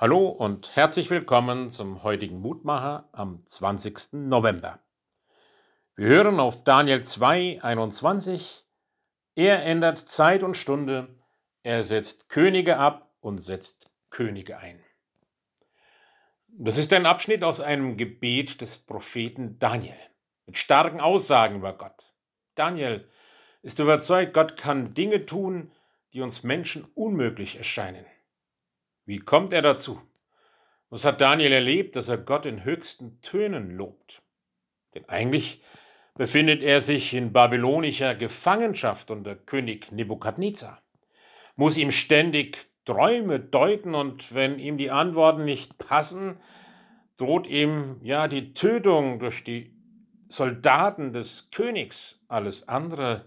Hallo und herzlich willkommen zum heutigen Mutmacher am 20. November. Wir hören auf Daniel 2, 21. Er ändert Zeit und Stunde, er setzt Könige ab und setzt Könige ein. Das ist ein Abschnitt aus einem Gebet des Propheten Daniel mit starken Aussagen über Gott. Daniel ist überzeugt, Gott kann Dinge tun, die uns Menschen unmöglich erscheinen. Wie kommt er dazu? Was hat Daniel erlebt, dass er Gott in höchsten Tönen lobt? Denn eigentlich befindet er sich in babylonischer Gefangenschaft unter König Nebukadnezar, muss ihm ständig Träume deuten und wenn ihm die Antworten nicht passen, droht ihm ja die Tötung durch die Soldaten des Königs, alles andere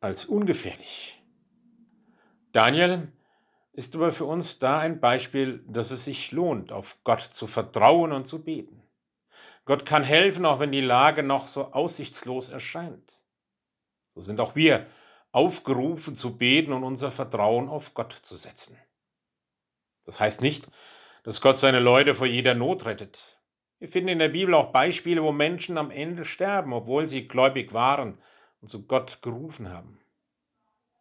als ungefährlich. Daniel ist aber für uns da ein Beispiel, dass es sich lohnt, auf Gott zu vertrauen und zu beten. Gott kann helfen, auch wenn die Lage noch so aussichtslos erscheint. So sind auch wir aufgerufen zu beten und unser Vertrauen auf Gott zu setzen. Das heißt nicht, dass Gott seine Leute vor jeder Not rettet. Wir finden in der Bibel auch Beispiele, wo Menschen am Ende sterben, obwohl sie gläubig waren und zu Gott gerufen haben.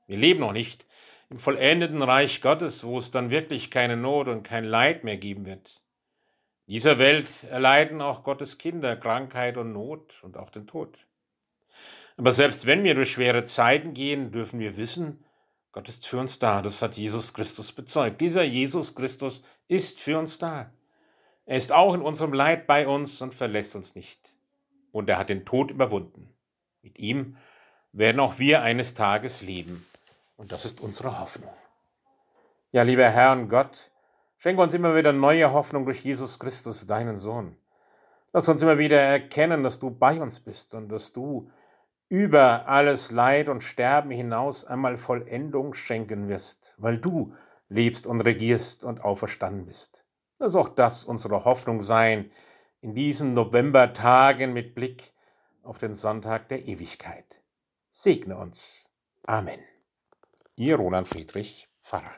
Wir leben noch nicht im vollendeten Reich Gottes, wo es dann wirklich keine Not und kein Leid mehr geben wird. In dieser Welt erleiden auch Gottes Kinder Krankheit und Not und auch den Tod. Aber selbst wenn wir durch schwere Zeiten gehen, dürfen wir wissen, Gott ist für uns da. Das hat Jesus Christus bezeugt. Dieser Jesus Christus ist für uns da. Er ist auch in unserem Leid bei uns und verlässt uns nicht. Und er hat den Tod überwunden. Mit ihm werden auch wir eines Tages leben. Und das ist unsere Hoffnung. Ja, lieber Herr und Gott, schenke uns immer wieder neue Hoffnung durch Jesus Christus, deinen Sohn. Lass uns immer wieder erkennen, dass du bei uns bist und dass du über alles Leid und Sterben hinaus einmal Vollendung schenken wirst, weil du lebst und regierst und auferstanden bist. Lass auch das unsere Hoffnung sein in diesen Novembertagen mit Blick auf den Sonntag der Ewigkeit. Segne uns. Amen. Ihr Roland Friedrich Pfarrer.